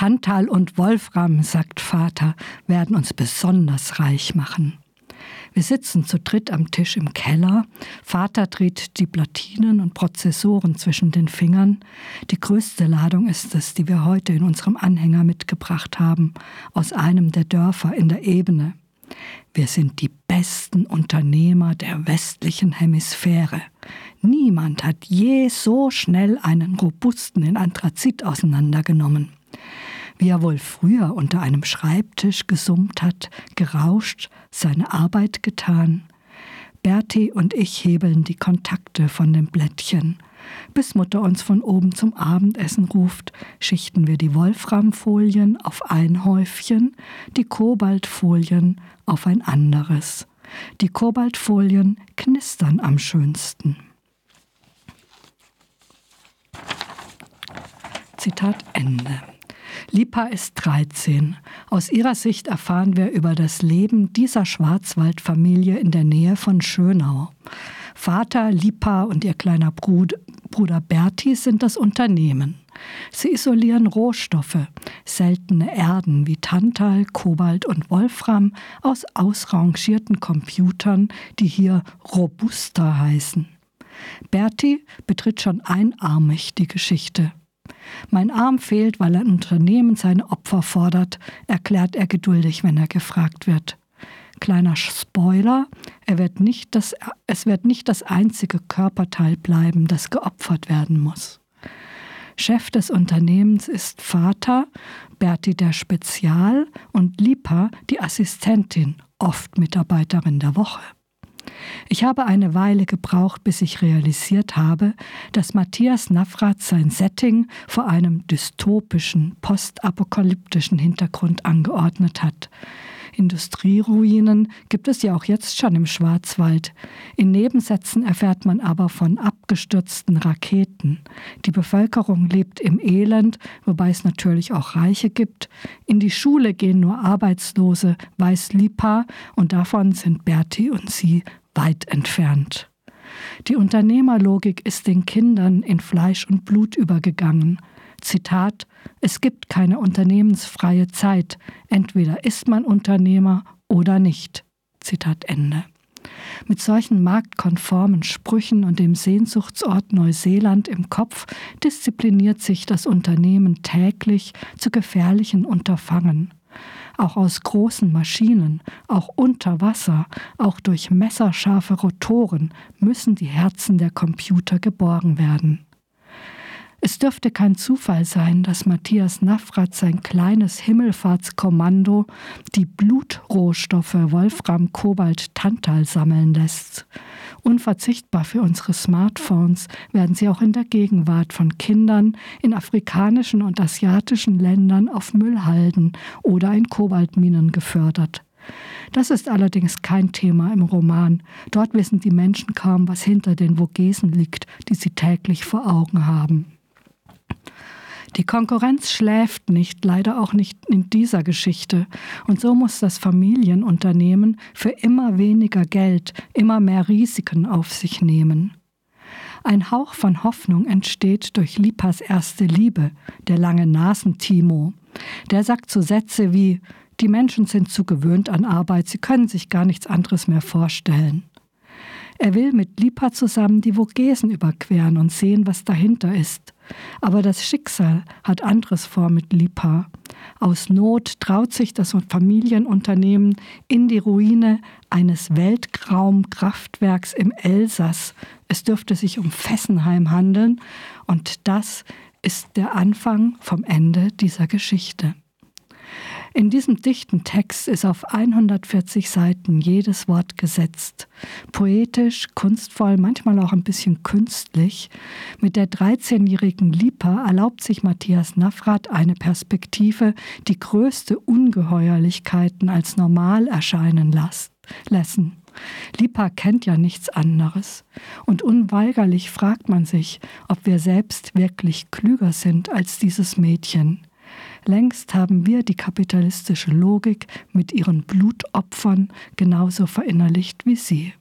Tantal und Wolfram, sagt Vater, werden uns besonders reich machen. Wir sitzen zu dritt am Tisch im Keller. Vater dreht die Platinen und Prozessoren zwischen den Fingern. Die größte Ladung ist es, die wir heute in unserem Anhänger mitgebracht haben, aus einem der Dörfer in der Ebene. Wir sind die besten Unternehmer der westlichen Hemisphäre. Niemand hat je so schnell einen robusten in Anthrazit auseinandergenommen wie er wohl früher unter einem Schreibtisch gesummt hat, gerauscht, seine Arbeit getan. Berti und ich hebeln die Kontakte von dem Blättchen. Bis Mutter uns von oben zum Abendessen ruft, schichten wir die Wolframfolien auf ein Häufchen, die Kobaltfolien auf ein anderes. Die Kobaltfolien knistern am schönsten. Zitat Ende. Lipa ist 13. Aus ihrer Sicht erfahren wir über das Leben dieser Schwarzwaldfamilie in der Nähe von Schönau. Vater Lipa und ihr kleiner Bruder Berti sind das Unternehmen. Sie isolieren Rohstoffe, seltene Erden wie Tantal, Kobalt und Wolfram aus ausrangierten Computern, die hier Robusta heißen. Berti betritt schon einarmig die Geschichte. Mein Arm fehlt, weil ein Unternehmen seine Opfer fordert, erklärt er geduldig, wenn er gefragt wird. Kleiner Spoiler, er wird nicht das, es wird nicht das einzige Körperteil bleiben, das geopfert werden muss. Chef des Unternehmens ist Vater, Berti der Spezial und Lipa die Assistentin, oft Mitarbeiterin der Woche. Ich habe eine Weile gebraucht, bis ich realisiert habe, dass Matthias Navrat sein Setting vor einem dystopischen, postapokalyptischen Hintergrund angeordnet hat. Industrieruinen gibt es ja auch jetzt schon im Schwarzwald. In Nebensätzen erfährt man aber von abgestürzten Raketen. Die Bevölkerung lebt im Elend, wobei es natürlich auch Reiche gibt. In die Schule gehen nur Arbeitslose, weiß Lipa, und davon sind Berti und sie weit entfernt. Die Unternehmerlogik ist den Kindern in Fleisch und Blut übergegangen. Zitat, es gibt keine unternehmensfreie Zeit, entweder ist man Unternehmer oder nicht. Zitat Ende. Mit solchen marktkonformen Sprüchen und dem Sehnsuchtsort Neuseeland im Kopf diszipliniert sich das Unternehmen täglich zu gefährlichen Unterfangen auch aus großen Maschinen, auch unter Wasser, auch durch messerscharfe Rotoren müssen die Herzen der Computer geborgen werden. Es dürfte kein Zufall sein, dass Matthias Navrat sein kleines Himmelfahrtskommando die Blutrohstoffe Wolfram, Kobalt, Tantal sammeln lässt. Unverzichtbar für unsere Smartphones werden sie auch in der Gegenwart von Kindern in afrikanischen und asiatischen Ländern auf Müllhalden oder in Kobaltminen gefördert. Das ist allerdings kein Thema im Roman. Dort wissen die Menschen kaum, was hinter den Vogesen liegt, die sie täglich vor Augen haben. Die Konkurrenz schläft nicht, leider auch nicht in dieser Geschichte. Und so muss das Familienunternehmen für immer weniger Geld immer mehr Risiken auf sich nehmen. Ein Hauch von Hoffnung entsteht durch Lipas erste Liebe, der lange Nasen Timo. Der sagt so Sätze wie Die Menschen sind zu gewöhnt an Arbeit, sie können sich gar nichts anderes mehr vorstellen. Er will mit Lipa zusammen die Vogesen überqueren und sehen, was dahinter ist. Aber das Schicksal hat anderes vor mit Lipa. Aus Not traut sich das Familienunternehmen in die Ruine eines Weltraumkraftwerks im Elsass. Es dürfte sich um Fessenheim handeln und das ist der Anfang vom Ende dieser Geschichte. In diesem dichten Text ist auf 140 Seiten jedes Wort gesetzt. Poetisch, kunstvoll, manchmal auch ein bisschen künstlich. Mit der 13-jährigen Lipa erlaubt sich Matthias Navrat eine Perspektive, die größte Ungeheuerlichkeiten als normal erscheinen lassen. Lipa kennt ja nichts anderes. Und unweigerlich fragt man sich, ob wir selbst wirklich klüger sind als dieses Mädchen. Längst haben wir die kapitalistische Logik mit ihren Blutopfern genauso verinnerlicht wie sie.